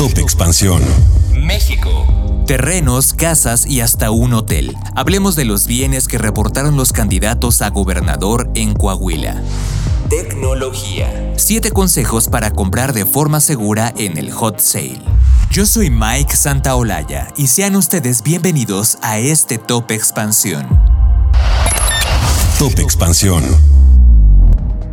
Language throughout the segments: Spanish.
Top Expansión. México. Terrenos, casas y hasta un hotel. Hablemos de los bienes que reportaron los candidatos a gobernador en Coahuila. Tecnología. Siete consejos para comprar de forma segura en el hot sale. Yo soy Mike Santaolalla y sean ustedes bienvenidos a este Top Expansión. Top Expansión.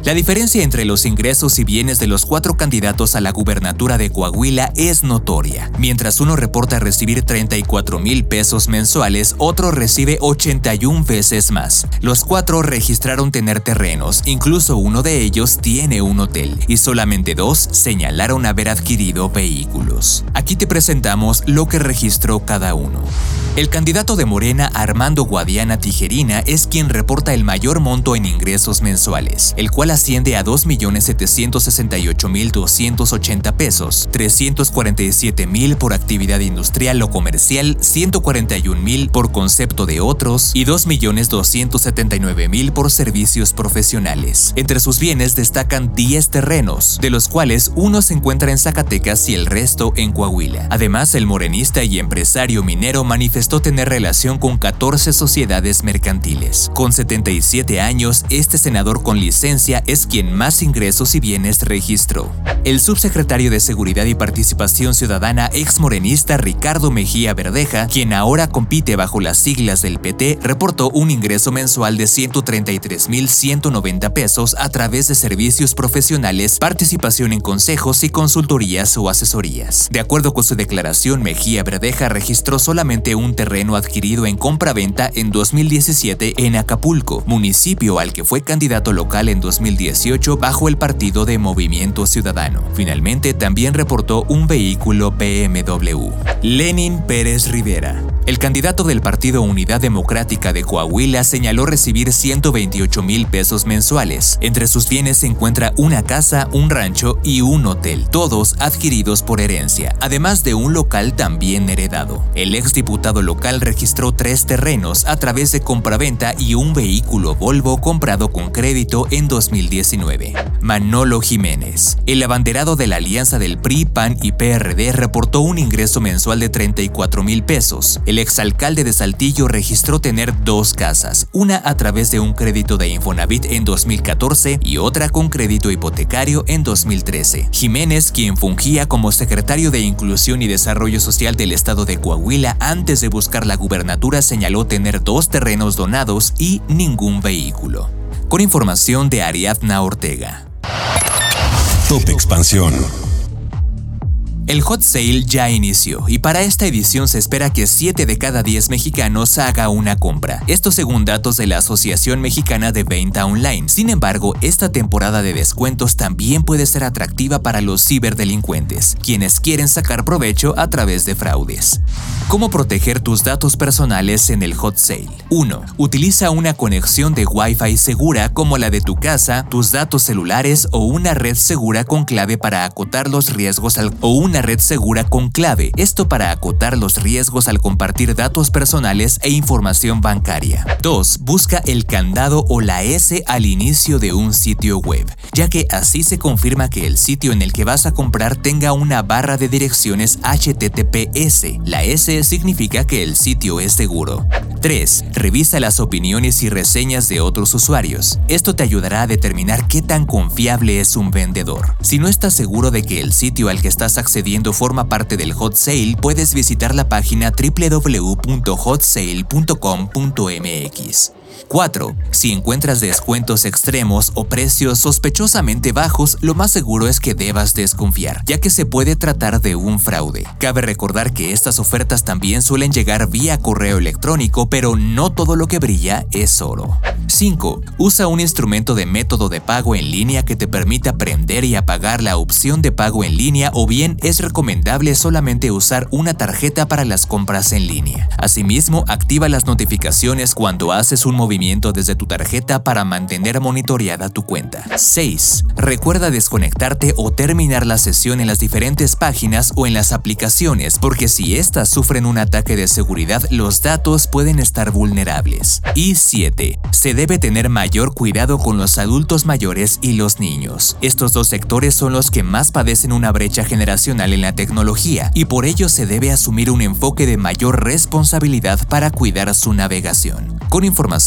La diferencia entre los ingresos y bienes de los cuatro candidatos a la gubernatura de Coahuila es notoria. Mientras uno reporta recibir 34 mil pesos mensuales, otro recibe 81 veces más. Los cuatro registraron tener terrenos, incluso uno de ellos tiene un hotel, y solamente dos señalaron haber adquirido vehículos. Aquí te presentamos lo que registró cada uno. El candidato de Morena, Armando Guadiana Tijerina, es quien reporta el mayor monto en ingresos mensuales, el cual asciende a 2.768.280 pesos, 347.000 por actividad industrial o comercial, 141.000 por concepto de otros y 2.279.000 por servicios profesionales. Entre sus bienes destacan 10 terrenos, de los cuales uno se encuentra en Zacatecas y el resto en Coahuila. Además, el morenista y empresario minero manifestó tener relación con 14 sociedades mercantiles. Con 77 años, este senador con licencia es quien más ingresos y bienes registró. El subsecretario de Seguridad y Participación Ciudadana ex morenista Ricardo Mejía Verdeja, quien ahora compite bajo las siglas del PT, reportó un ingreso mensual de 133.190 pesos a través de servicios profesionales, participación en consejos y consultorías o asesorías. De acuerdo con su declaración, Mejía Verdeja registró solamente un terreno adquirido en compra-venta en 2017 en Acapulco, municipio al que fue candidato local en 2018 bajo el partido de Movimiento Ciudadano. Finalmente también reportó un vehículo BMW. Lenin Pérez Rivera. El candidato del Partido Unidad Democrática de Coahuila señaló recibir 128 mil pesos mensuales. Entre sus bienes se encuentra una casa, un rancho y un hotel, todos adquiridos por herencia, además de un local también heredado. El exdiputado local registró tres terrenos a través de compraventa y un vehículo Volvo comprado con crédito en 2019. Manolo Jiménez. El abanderado de la alianza del PRI, PAN y PRD reportó un ingreso mensual de 34 mil pesos. Exalcalde de Saltillo registró tener dos casas, una a través de un crédito de Infonavit en 2014 y otra con crédito hipotecario en 2013. Jiménez, quien fungía como secretario de Inclusión y Desarrollo Social del estado de Coahuila antes de buscar la gubernatura, señaló tener dos terrenos donados y ningún vehículo. Con información de Ariadna Ortega. Top Expansión. El hot sale ya inició y para esta edición se espera que 7 de cada 10 mexicanos haga una compra. Esto según datos de la Asociación Mexicana de Venta Online. Sin embargo, esta temporada de descuentos también puede ser atractiva para los ciberdelincuentes, quienes quieren sacar provecho a través de fraudes. ¿Cómo proteger tus datos personales en el hot sale? 1. Utiliza una conexión de Wi-Fi segura como la de tu casa, tus datos celulares o una red segura con clave para acotar los riesgos o una red segura con clave, esto para acotar los riesgos al compartir datos personales e información bancaria. 2. Busca el candado o la S al inicio de un sitio web, ya que así se confirma que el sitio en el que vas a comprar tenga una barra de direcciones HTTPS. La S significa que el sitio es seguro. 3. Revisa las opiniones y reseñas de otros usuarios. Esto te ayudará a determinar qué tan confiable es un vendedor. Si no estás seguro de que el sitio al que estás accediendo forma parte del hot sale, puedes visitar la página www.hotsale.com.mx. 4. Si encuentras descuentos extremos o precios sospechosamente bajos, lo más seguro es que debas desconfiar, ya que se puede tratar de un fraude. Cabe recordar que estas ofertas también suelen llegar vía correo electrónico, pero no todo lo que brilla es oro. 5. Usa un instrumento de método de pago en línea que te permita prender y apagar la opción de pago en línea o bien es recomendable solamente usar una tarjeta para las compras en línea. Asimismo, activa las notificaciones cuando haces un movimiento desde tu tarjeta para mantener monitoreada tu cuenta. 6. Recuerda desconectarte o terminar la sesión en las diferentes páginas o en las aplicaciones porque si éstas sufren un ataque de seguridad los datos pueden estar vulnerables. Y 7. Se debe tener mayor cuidado con los adultos mayores y los niños. Estos dos sectores son los que más padecen una brecha generacional en la tecnología y por ello se debe asumir un enfoque de mayor responsabilidad para cuidar su navegación. Con información